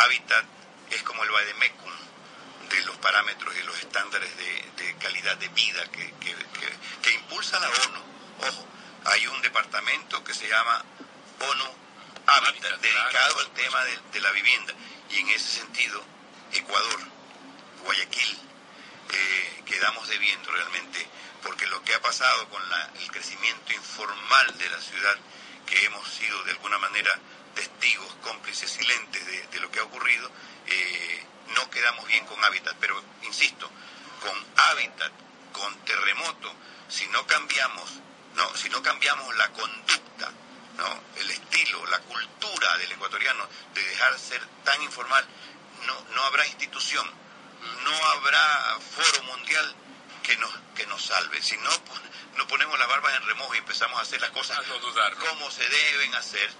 hábitat es como el Vademecum de los parámetros y los estándares de, calidad de vida que, que, impulsa la ONU. Ojo, hay un departamento que se llama ONU Hábitat, dedicado al tema de, la vivienda. Y en ese sentido, Ecuador, Guayaquil, eh, quedamos debiendo realmente, porque lo que ha pasado con el crecimiento informal de la ciudad, que hemos sido de alguna manera testigos, cómplices silentes de, lo que ha ocurrido, eh, no quedamos bien con hábitat. Pero, insisto, con hábitat, con terremoto, si no cambiamos, no, si no cambiamos la conducta, ¿no? el estilo, la cultura del ecuatoriano de dejar ser tan informal, no, no habrá institución, no habrá foro mundial que nos, que nos salve. Si no, no ponemos las barbas en remojo y empezamos a hacer las cosas como se deben hacer,